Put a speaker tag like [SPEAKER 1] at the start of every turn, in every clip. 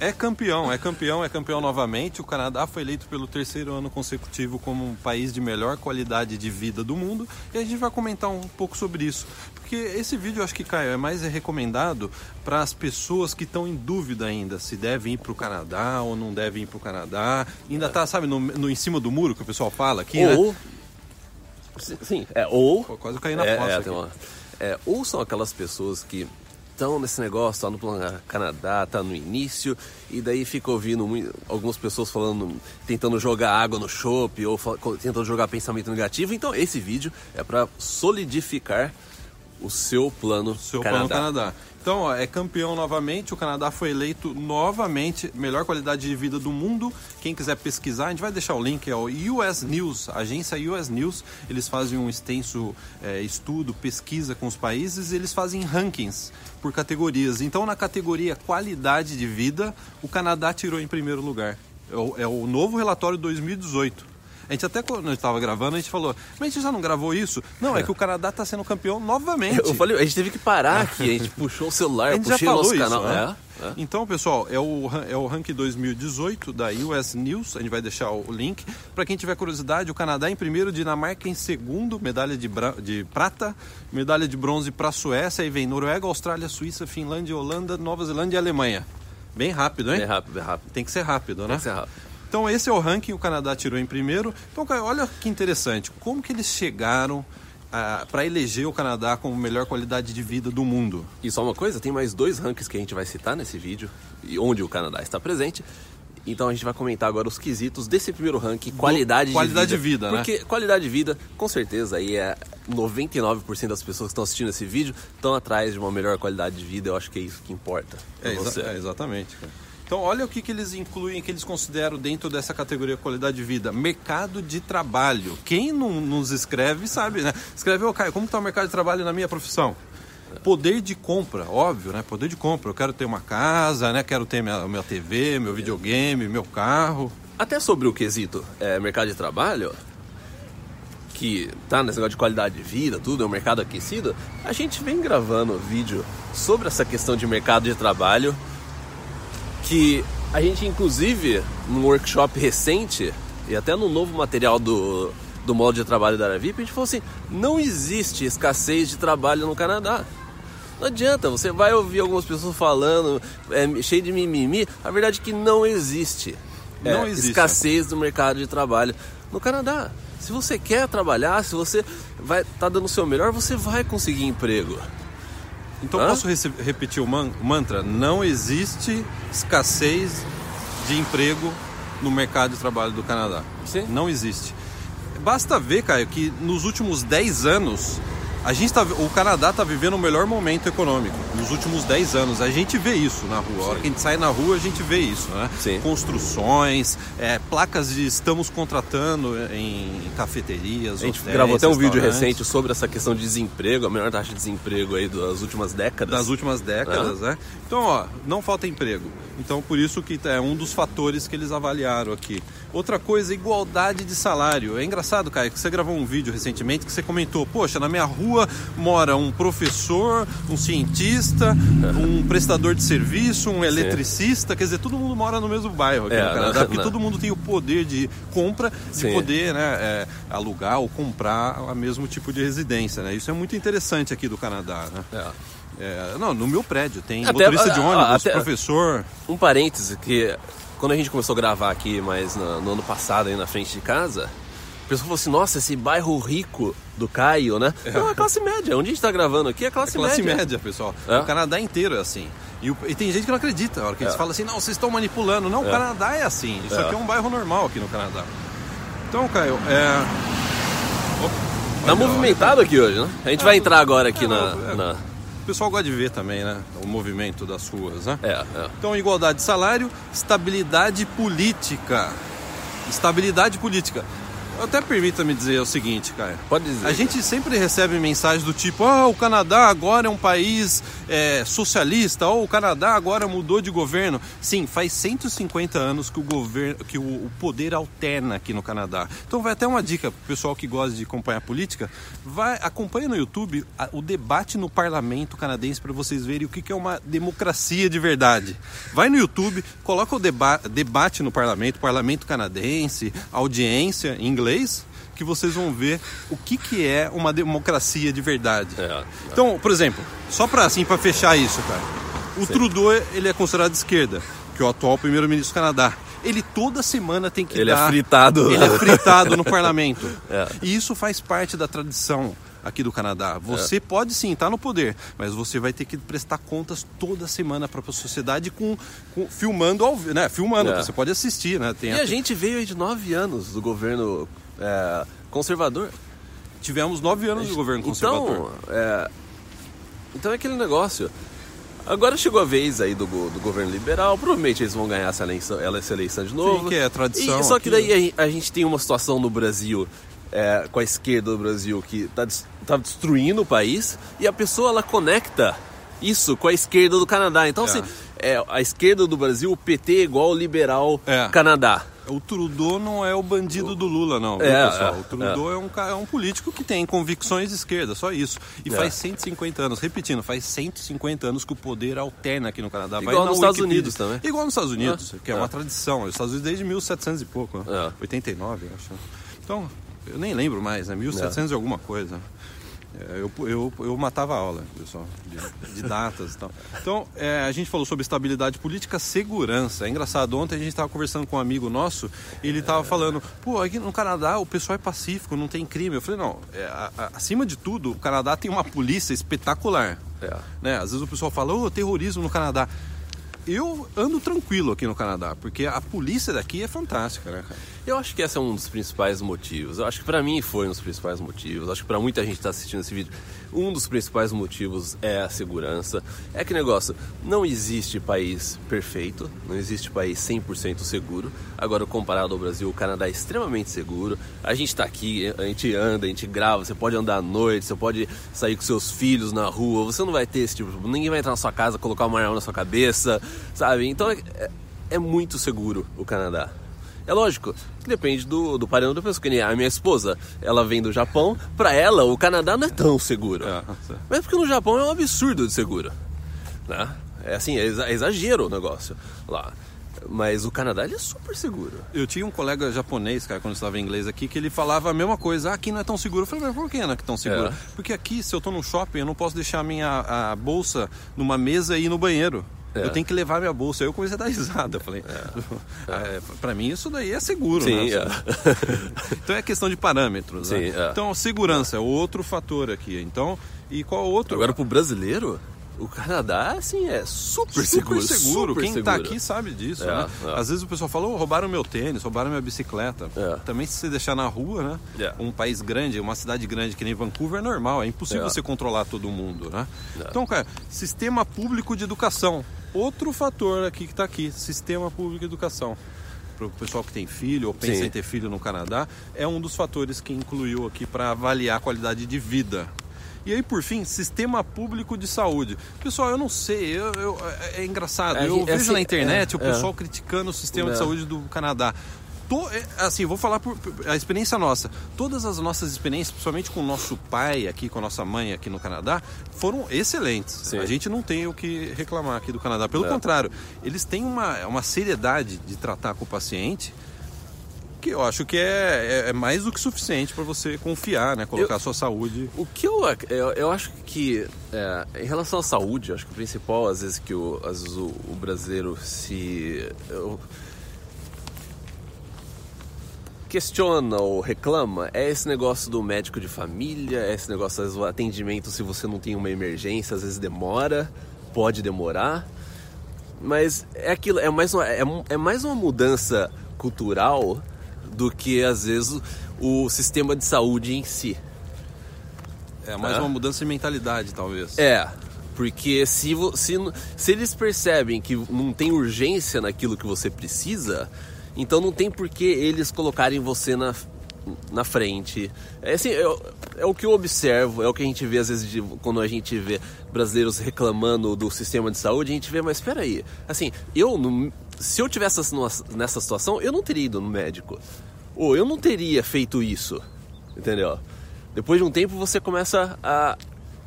[SPEAKER 1] É, é, campeão, é campeão, é campeão novamente. O Canadá foi eleito pelo terceiro ano consecutivo como um país de melhor qualidade de vida do mundo. E a gente vai comentar um pouco sobre isso. Porque esse vídeo, eu acho que, Caio, é mais recomendado para as pessoas que estão em dúvida ainda se devem ir para o Canadá ou não devem ir para o Canadá. Ainda está, sabe, no, no, em cima do muro que o pessoal fala aqui,
[SPEAKER 2] ou,
[SPEAKER 1] né?
[SPEAKER 2] Sim, é, ou...
[SPEAKER 1] Quase caí na
[SPEAKER 2] é,
[SPEAKER 1] fossa
[SPEAKER 2] é, uma, é, ou são aquelas pessoas que estão nesse negócio, tá no plano Canadá, tá no início, e daí fica ouvindo algumas pessoas falando, tentando jogar água no chope ou tentando jogar pensamento negativo. Então esse vídeo é para solidificar o seu plano
[SPEAKER 1] seu
[SPEAKER 2] Canadá.
[SPEAKER 1] plano Canadá. Então, ó, é campeão novamente. O Canadá foi eleito novamente melhor qualidade de vida do mundo. Quem quiser pesquisar, a gente vai deixar o link. É o US News, agência US News. Eles fazem um extenso é, estudo, pesquisa com os países. E eles fazem rankings por categorias. Então, na categoria qualidade de vida, o Canadá tirou em primeiro lugar. É o, é o novo relatório 2018. A gente até quando estava gravando, a gente falou, mas a gente já não gravou isso? Não, é que o Canadá está sendo campeão novamente.
[SPEAKER 2] Eu falei, a gente teve que parar aqui, a gente puxou o celular,
[SPEAKER 1] a
[SPEAKER 2] puxei
[SPEAKER 1] falou
[SPEAKER 2] nosso
[SPEAKER 1] isso,
[SPEAKER 2] canal.
[SPEAKER 1] né?
[SPEAKER 2] É, é.
[SPEAKER 1] Então, pessoal, é o, é o ranking 2018 da US News. A gente vai deixar o link. Para quem tiver curiosidade, o Canadá em primeiro, Dinamarca em segundo, medalha de, de prata, medalha de bronze para a Suécia. Aí vem Noruega, Austrália, Suíça, Finlândia, Holanda, Nova Zelândia e Alemanha. Bem rápido, hein?
[SPEAKER 2] Bem rápido, bem rápido.
[SPEAKER 1] Tem que ser rápido, né?
[SPEAKER 2] Tem que ser rápido.
[SPEAKER 1] Então esse é o ranking, o Canadá tirou em primeiro. Então, cara, olha que interessante, como que eles chegaram ah, para eleger o Canadá como melhor qualidade de vida do mundo?
[SPEAKER 2] E só uma coisa, tem mais dois rankings que a gente vai citar nesse vídeo, e onde o Canadá está presente. Então a gente vai comentar agora os quesitos desse primeiro ranking, qualidade,
[SPEAKER 1] qualidade
[SPEAKER 2] de vida.
[SPEAKER 1] de vida, né?
[SPEAKER 2] Porque qualidade de vida, com certeza, aí é 99% das pessoas que estão assistindo esse vídeo estão atrás de uma melhor qualidade de vida. Eu acho que é isso que importa.
[SPEAKER 1] É, exa- é, exatamente. cara. Então, olha o que, que eles incluem, que eles consideram dentro dessa categoria qualidade de vida. Mercado de trabalho. Quem não nos escreve sabe, né? Escreve, ô Caio, como está o mercado de trabalho na minha profissão? Poder de compra, óbvio, né? Poder de compra. Eu quero ter uma casa, né? Quero ter minha, minha TV, meu videogame, meu carro.
[SPEAKER 2] Até sobre o quesito é, mercado de trabalho, que tá nesse negócio de qualidade de vida, tudo, é um mercado aquecido, a gente vem gravando vídeo sobre essa questão de mercado de trabalho, que a gente, inclusive, num workshop recente, e até no novo material do, do modo de trabalho da Aravip, a gente falou assim, não existe escassez de trabalho no Canadá. Não adianta, você vai ouvir algumas pessoas falando, é, cheio de mimimi, a verdade é que não existe é,
[SPEAKER 1] Não existe.
[SPEAKER 2] escassez do mercado de trabalho no Canadá. Se você quer trabalhar, se você vai tá dando o seu melhor, você vai conseguir emprego.
[SPEAKER 1] Então,
[SPEAKER 2] Hã?
[SPEAKER 1] posso repetir o man- mantra? Não existe escassez de emprego no mercado de trabalho do Canadá.
[SPEAKER 2] Sim.
[SPEAKER 1] Não existe. Basta ver, Caio, que nos últimos 10 anos, a gente tá, o Canadá está vivendo o melhor momento econômico. Nos últimos 10 anos. A gente vê isso na rua. A hora que a gente sai na rua, a gente vê isso, né?
[SPEAKER 2] Sim.
[SPEAKER 1] Construções, é, placas de estamos contratando em cafeterias,
[SPEAKER 2] A gente
[SPEAKER 1] hotéis,
[SPEAKER 2] gravou até um vídeo recente sobre essa questão de desemprego, a menor taxa de desemprego aí das últimas décadas.
[SPEAKER 1] das últimas décadas, né? Então, ó, não falta emprego. Então, por isso que é um dos fatores que eles avaliaram aqui. Outra coisa, igualdade de salário. É engraçado, Caio, que você gravou um vídeo recentemente que você comentou, poxa, na minha rua mora um professor, um cientista, um prestador de serviço, um eletricista, quer dizer, todo mundo mora no mesmo bairro aqui
[SPEAKER 2] É,
[SPEAKER 1] no Canadá,
[SPEAKER 2] né?
[SPEAKER 1] porque todo mundo tem o poder de compra, de
[SPEAKER 2] Sim.
[SPEAKER 1] poder né, é, alugar ou comprar o mesmo tipo de residência, né? Isso é muito interessante aqui do Canadá, né?
[SPEAKER 2] É.
[SPEAKER 1] É, não, no meu prédio tem
[SPEAKER 2] Até-
[SPEAKER 1] motorista de
[SPEAKER 2] ah,
[SPEAKER 1] ônibus,
[SPEAKER 2] até-
[SPEAKER 1] professor.
[SPEAKER 2] Um parêntese que quando a gente começou a gravar aqui, mas no, no ano passado aí na frente de casa, pessoa falou assim, nossa, esse bairro rico do Caio, né? Não, é classe média. Onde a gente tá gravando aqui é
[SPEAKER 1] É
[SPEAKER 2] classe,
[SPEAKER 1] classe média,
[SPEAKER 2] média.
[SPEAKER 1] pessoal.
[SPEAKER 2] É.
[SPEAKER 1] O Canadá inteiro é assim. E, o- e tem gente que não acredita. A hora que eles
[SPEAKER 2] É.
[SPEAKER 1] falam assim, não, vocês estão manipulando. Não, o Canadá é assim. Isso
[SPEAKER 2] É.
[SPEAKER 1] aqui é um bairro normal aqui no Canadá. Então, Caio, é. Opa,
[SPEAKER 2] Tá movimentado aqui hoje, né? A gente vai entrar agora aqui
[SPEAKER 1] É,
[SPEAKER 2] na,
[SPEAKER 1] é.
[SPEAKER 2] na-
[SPEAKER 1] O pessoal gosta de ver também, né? O movimento das ruas, né?
[SPEAKER 2] É, é.
[SPEAKER 1] Então, igualdade de salário, estabilidade política. Estabilidade política. Até permita-me dizer o seguinte, cara.
[SPEAKER 2] Pode dizer.
[SPEAKER 1] A gente sempre recebe mensagens do tipo: ah, o Canadá agora é um país é, socialista, ou o Canadá agora mudou de governo. Sim, faz 150 anos que o governo, que o, o poder alterna aqui no Canadá. Então vai até uma dica pro pessoal que gosta de acompanhar política, vai acompanha no YouTube a, o debate no parlamento canadense para vocês verem o que, que é uma democracia de verdade. Vai no YouTube, coloca o deba debate no parlamento, parlamento canadense, audiência em inglês inglês que vocês vão ver o que, que é uma democracia de verdade. É, é. Então, por exemplo, só para assim para fechar isso, cara. O Sim. Trudeau ele é considerado de esquerda, que é o atual primeiro-ministro do Canadá. Ele toda semana tem que
[SPEAKER 2] ele
[SPEAKER 1] é dar.
[SPEAKER 2] Ele é fritado.
[SPEAKER 1] Ele é fritado no parlamento. É. E isso faz parte da tradição aqui do Canadá. Você é. pode sim estar no poder, mas você vai ter que prestar contas toda semana para a sociedade com, com, filmando ao né? Filmando, é. você pode assistir, né?
[SPEAKER 2] Tem e a, a gente veio aí de nove anos do governo é, conservador.
[SPEAKER 1] Tivemos nove anos de governo então, conservador.
[SPEAKER 2] Então é, então é aquele negócio. Agora chegou a vez aí do, do governo liberal, provavelmente eles vão ganhar essa eleição, essa eleição de novo.
[SPEAKER 1] Sim, que é a tradição.
[SPEAKER 2] E, só que daí a, a, gente tem uma situação no Brasil é, com a esquerda do Brasil que está tá destruindo o país e a pessoa ela conecta isso com a esquerda do Canadá. Então, é. assim, é, a esquerda do Brasil, o PT é igual o liberal é. Canadá.
[SPEAKER 1] O Trudeau não é o bandido do Lula, não, é, pessoal? É, o Trudeau é. é. um, é um político que tem convicções de esquerda, só isso. E faz 150 anos, repetindo, faz 150 anos que o poder alterna aqui no Canadá.
[SPEAKER 2] Igual nos Estados Unidos também.
[SPEAKER 1] Igual nos Estados Unidos, que é, uma tradição. Os Estados Unidos desde 1700 e pouco, né? 89, acho. Então, eu nem lembro mais, né? 1700 e alguma coisa. É, eu, eu, eu matava a aula, pessoal, de, de datas e tal. Então, é, a gente falou sobre estabilidade política, segurança. É engraçado, ontem a gente estava conversando com um amigo nosso e ele estava falando, pô, aqui no Canadá o pessoal é pacífico, não tem crime. Eu falei, não, é, a, a, acima de tudo, o Canadá tem uma polícia espetacular. É. Né? Às vezes o pessoal fala, ô, oh, terrorismo no Canadá eu ando tranquilo aqui no Canadá, porque a polícia daqui é fantástica, né, cara?
[SPEAKER 2] Eu acho que esse é um dos principais motivos. Eu acho que para mim foi um dos principais motivos. Eu acho que para muita gente que tá assistindo esse vídeo, um dos principais motivos é a segurança. É que negócio, não existe país perfeito, não existe país 100% seguro. Agora, comparado ao Brasil, o Canadá é extremamente seguro. A gente tá aqui, a gente anda, a gente grava, você pode andar à noite, você pode sair com seus filhos na rua, você não vai ter esse tipo, ninguém vai entrar na sua casa, colocar uma arma na sua cabeça, sabe? Então é, é, muito seguro o Canadá. É lógico que depende do, do parâmetro da pessoa. Que nem a minha esposa, ela vem do Japão, pra ela o Canadá não é tão seguro. É, Mas porque no Japão é um absurdo de seguro. Né? É assim, é, é exagero o negócio lá. Mas o Canadá ele é super seguro.
[SPEAKER 1] Eu tinha um colega japonês, cara, quando eu estava em inglês aqui, que ele falava a mesma coisa. Ah, aqui não é tão seguro. Eu falei, mas por que não é tão seguro? É. Porque aqui, se eu estou no shopping, eu não posso deixar a minha bolsa numa mesa e ir no banheiro. É. Eu tenho que levar minha bolsa. Aí eu comecei a dar risada. Falei, é. é para mim isso daí é seguro,
[SPEAKER 2] Sim,
[SPEAKER 1] né? É. então é questão de parâmetros. Né? Sim, né? Então segurança é outro fator aqui. Então e qual outro?
[SPEAKER 2] Agora para o brasileiro o Canadá, assim, é super, super seguro.
[SPEAKER 1] seguro. Super Quem está aqui sabe disso, é, né? É. Às vezes o pessoal fala, oh, roubaram meu tênis, roubaram minha bicicleta. É. Também se você deixar na rua, né? É. Um país grande, uma cidade grande que nem Vancouver é normal, é impossível você controlar todo mundo, né? Então, cara, sistema público de educação. Outro fator aqui que está aqui, sistema público de educação para o pessoal que tem filho ou pensa Sim. em ter filho no Canadá, é um dos fatores que incluiu aqui para avaliar a qualidade de vida e aí, por fim, sistema público de saúde. Pessoal, eu não sei, eu, eu é, é engraçado. É, eu é, vejo assim, na internet o é, pessoal criticando o sistema de é. saúde do Canadá. Tô, assim, vou falar por, por, a experiência nossa. Todas as nossas experiências, principalmente com o nosso pai aqui, com a nossa mãe aqui no Canadá, foram excelentes. Sim. A gente não tem o que reclamar aqui do Canadá. Pelo contrário, eles têm uma, uma seriedade de tratar com o paciente que eu acho que é, é, é mais do que suficiente para você confiar, né? Colocar eu, a sua saúde.
[SPEAKER 2] O que eu, eu, eu acho que, é, em relação à saúde, acho que o principal, às vezes, que o, vezes o, o brasileiro se. Eu, questiona ou reclama é esse negócio do médico de família, é esse negócio, às vezes, o atendimento se você não tem uma emergência, às vezes demora, pode demorar. Mas é aquilo, é mais uma, é, é mais uma mudança cultural do que às vezes o sistema de saúde em si.
[SPEAKER 1] É mais é. uma mudança de mentalidade, talvez.
[SPEAKER 2] É, porque se, se, se eles percebem que não tem urgência naquilo que você precisa, então não tem por que eles colocarem você na, na frente. É assim, é, é, o que eu observo, é o que a gente vê às vezes de, quando a gente vê brasileiros reclamando do sistema de saúde, a gente vê, mas espera aí, assim, eu se eu tivesse nessa situação, eu não teria ido no médico. Ou eu não teria feito isso. Entendeu? Depois de um tempo você começa a,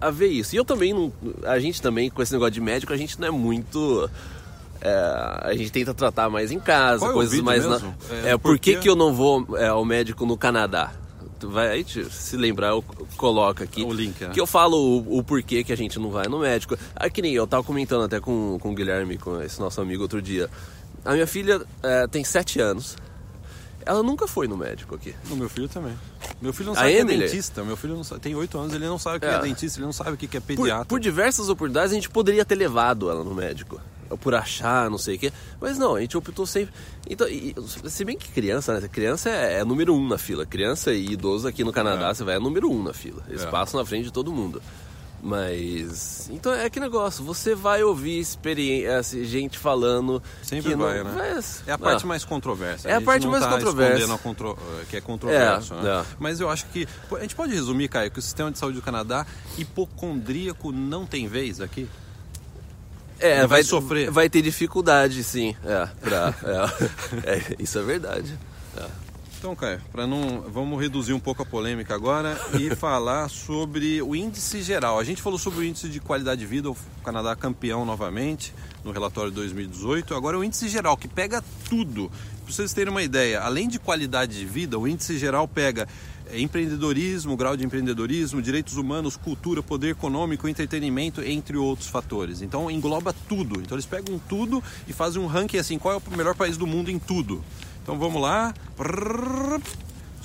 [SPEAKER 2] a ver isso. E eu também não. A gente também, com esse negócio de médico, a gente não é muito. É, a gente tenta tratar mais em casa,
[SPEAKER 1] Qual é
[SPEAKER 2] coisas mais. Na, é, é, por que, que eu não vou é, ao médico no Canadá? Tu vai aí, se lembrar, eu coloco aqui.
[SPEAKER 1] O link, né?
[SPEAKER 2] Que eu falo o, o, porquê que a gente não vai no médico. Ah, que nem eu tava comentando até com, com o Guilherme, com esse nosso amigo outro dia. A minha filha é, tem 7 anos. Ela nunca foi no médico aqui.
[SPEAKER 1] O meu filho também. Meu filho não sabe o que é dentista. Meu filho sabe, tem 8 anos, ele não sabe o que é. é. dentista, ele não sabe o que é pediatra.
[SPEAKER 2] Por, por, diversas oportunidades a gente poderia ter levado ela no médico. Por achar, não sei o quê. Mas não, a gente optou sempre. Então, e, se bem que criança, né? Criança é, é, número um na fila. Criança e idoso aqui no Canadá, é. você vai é número um na fila. Eles é. passam na frente de todo mundo. Mas. Então é que negócio, você vai ouvir experiência, gente falando.
[SPEAKER 1] Sempre que vai, não, né? Mas, é a parte ah, mais controversa.
[SPEAKER 2] É a, a parte mais tá controversa.
[SPEAKER 1] Contro... que é controverso. É, né? é. Mas eu acho que. A gente pode resumir, Caio, que o sistema de saúde do Canadá, hipocondríaco não tem vez aqui?
[SPEAKER 2] É, vai, vai, sofrer. Vai ter dificuldade, sim. É, pra, é, é isso é verdade. É.
[SPEAKER 1] Então, Caio, para não. Vamos reduzir um pouco a polêmica agora e falar sobre o índice geral. A gente falou sobre o índice de qualidade de vida, o Canadá campeão novamente no relatório de 2018. Agora é o índice geral, que pega tudo. Para vocês terem uma ideia, além de qualidade de vida, o índice geral pega empreendedorismo, grau de empreendedorismo, direitos humanos, cultura, poder econômico, entretenimento, entre outros fatores. Então engloba tudo. Então eles pegam tudo e fazem um ranking assim, qual é o melhor país do mundo em tudo. Então vamos lá.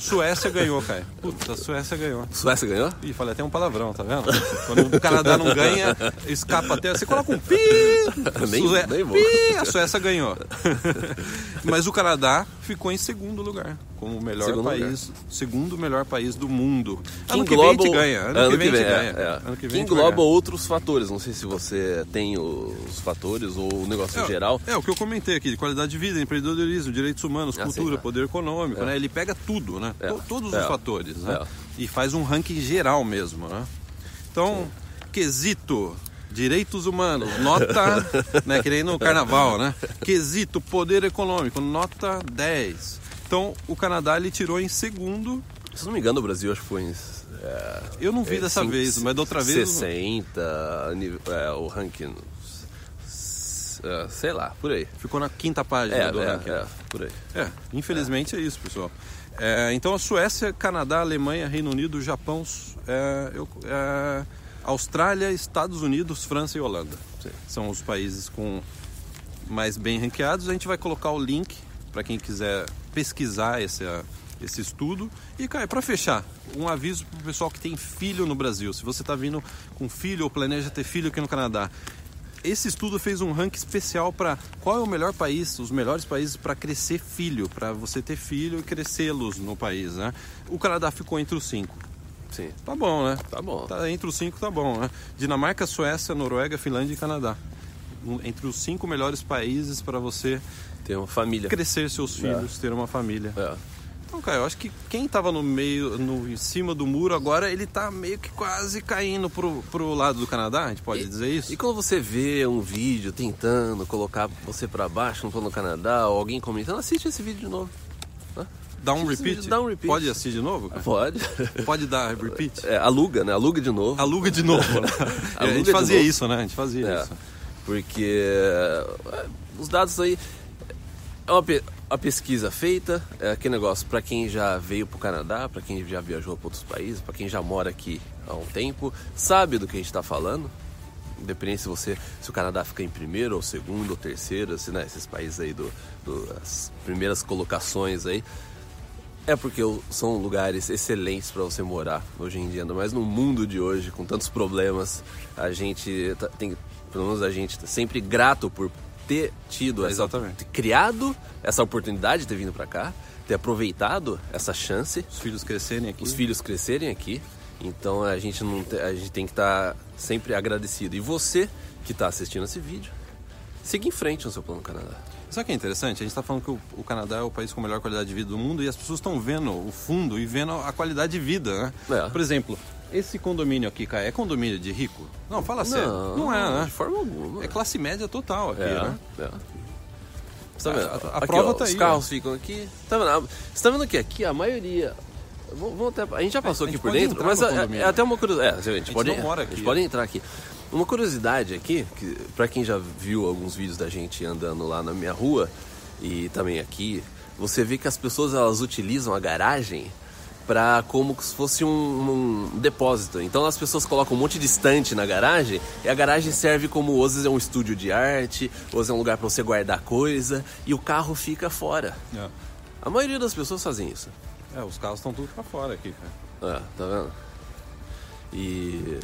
[SPEAKER 1] Suécia ganhou, Caio. Puta, a Suécia ganhou.
[SPEAKER 2] Suécia ganhou?
[SPEAKER 1] Ih, falei até um palavrão, tá vendo? Quando o Canadá não ganha, escapa até. Você coloca um pi!
[SPEAKER 2] nem, Sué... nem.
[SPEAKER 1] Pi! A Suécia ganhou. Mas o Canadá ficou em segundo lugar, como o melhor segundo país, lugar. segundo melhor país do mundo.
[SPEAKER 2] Que ano engloba... que vem ganha. Ano, ano que vem, que vem ganha. É, é. Ano que, vem que engloba outros fatores. Não sei se você tem os fatores ou o negócio
[SPEAKER 1] é,
[SPEAKER 2] geral.
[SPEAKER 1] É, o que eu comentei aqui, de qualidade de vida, empreendedorismo, direitos humanos, ah, cultura, sim, poder econômico, é. né? Ele pega tudo, né? É. Todos os é. fatores, né? E faz um ranking geral mesmo, né? Então, sim. quesito Direitos humanos, nota, né, que nem no carnaval, né? Quesito poder econômico, nota 10. Então, o Canadá ele tirou em segundo.
[SPEAKER 2] Se não me engano, o Brasil acho que foi em
[SPEAKER 1] é, eu não vi é, dessa vez, mas da outra vez.
[SPEAKER 2] 60, é, o ranking. É, sei lá, por aí.
[SPEAKER 1] Ficou na quinta página
[SPEAKER 2] é,
[SPEAKER 1] do
[SPEAKER 2] é,
[SPEAKER 1] ranking.
[SPEAKER 2] É, por aí.
[SPEAKER 1] É, infelizmente é, isso, pessoal. então a Suécia, Canadá, Alemanha, Reino Unido, Japão, eu, Austrália, Estados Unidos, França e Holanda. Sim. São os países com mais bem ranqueados. A gente vai colocar o link para quem quiser pesquisar esse, esse estudo. E, cara, para fechar, um aviso para o pessoal que tem filho no Brasil. Se você está vindo com filho ou planeja ter filho aqui no Canadá, esse estudo fez um ranking especial para qual é o melhor país, os melhores países para crescer filho, para você ter filho e crescê-los no país, né? O Canadá ficou entre os cinco.
[SPEAKER 2] Sim.
[SPEAKER 1] Tá bom, né?
[SPEAKER 2] Tá bom.
[SPEAKER 1] Tá entre os cinco tá bom, né? Dinamarca, Suécia, Noruega, Finlândia e Canadá. Entre os cinco melhores países para você
[SPEAKER 2] ter uma família,
[SPEAKER 1] crescer seus é. filhos, é. ter uma família. É. Então, cara, eu acho que quem tava no meio, no, em cima do muro agora, ele tá meio que quase caindo pro, pro lado do Canadá, a gente pode
[SPEAKER 2] e,
[SPEAKER 1] dizer isso?
[SPEAKER 2] E quando você vê um vídeo tentando colocar você para baixo, não tô no Canadá, ou alguém comentando, assiste esse vídeo de novo.
[SPEAKER 1] Dá um repeat?
[SPEAKER 2] Dá um repeat.
[SPEAKER 1] Pode assistir de novo? Cara?
[SPEAKER 2] Pode.
[SPEAKER 1] Pode dar repeat?
[SPEAKER 2] É, aluga, né? Aluga de novo.
[SPEAKER 1] Aluga de novo. Né? a gente fazia novo. isso, né? A gente fazia é, isso.
[SPEAKER 2] Porque é, os dados aí. É uma, uma pesquisa feita, é aquele negócio para quem já veio para o Canadá, para quem já viajou para outros países, para quem já mora aqui há um tempo, sabe do que a gente está falando. Independente se você se o Canadá fica em primeiro ou segundo ou terceiro, se, né, esses países aí do, do as primeiras colocações aí, é porque são lugares excelentes para você morar hoje em dia, mais no mundo de hoje, com tantos problemas. A gente tá, tem, pelo menos a gente tá sempre grato por ter tido essa, ter criado essa oportunidade de ter vindo para cá, ter aproveitado essa chance,
[SPEAKER 1] os filhos crescerem aqui,
[SPEAKER 2] os filhos crescerem aqui. Então a gente não a gente tem que estar tá sempre agradecido. E você que está assistindo esse vídeo, siga em frente no seu plano Canadá.
[SPEAKER 1] Sabe o que é interessante? A gente está falando que o, o, Canadá é o país com a melhor qualidade de vida do mundo e as pessoas estão vendo o fundo e vendo a qualidade de vida, né? É. Por exemplo, esse condomínio aqui, cara, é condomínio de rico? Não, fala sério. Não, não é, né?
[SPEAKER 2] De forma alguma.
[SPEAKER 1] É classe média total aqui, é, né? É.
[SPEAKER 2] Tá vendo? A, a aqui, prova ó, tá os aí. Os carros ó. ficam aqui. Tá vendo? Você tá vendo que aqui a maioria. Vamos até, a gente já passou aqui por dentro, mas é, é, até uma curiosidade. É, a gente, a gente pode, a gente pode entrar aqui. Uma curiosidade aqui, que, pra quem já viu alguns vídeos da gente andando lá na minha rua e também aqui, você vê que as pessoas elas utilizam a garagem para como se fosse um, um, depósito. Então as pessoas colocam um monte de estante na garagem e a garagem serve como às vezes é um estúdio de arte, ou vezes é um lugar para você guardar coisa e o carro fica fora. É. A maioria das pessoas fazem isso.
[SPEAKER 1] É, os carros estão tudo para fora aqui,
[SPEAKER 2] cara. É, tá vendo? E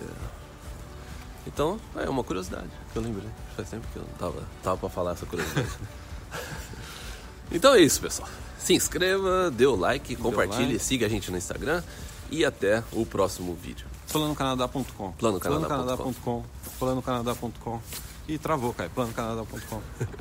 [SPEAKER 2] então, é uma curiosidade que eu lembrei. Faz tempo que eu não tava, tava pra falar essa curiosidade. então é isso, pessoal. Se inscreva, dê o like, compartilhe, like. siga a gente no Instagram e até o próximo vídeo.
[SPEAKER 1] Planocanadá.com
[SPEAKER 2] Planocanadá.com
[SPEAKER 1] Planocanadá.com Planocanadá.com E travou, cara. Planocanadá.com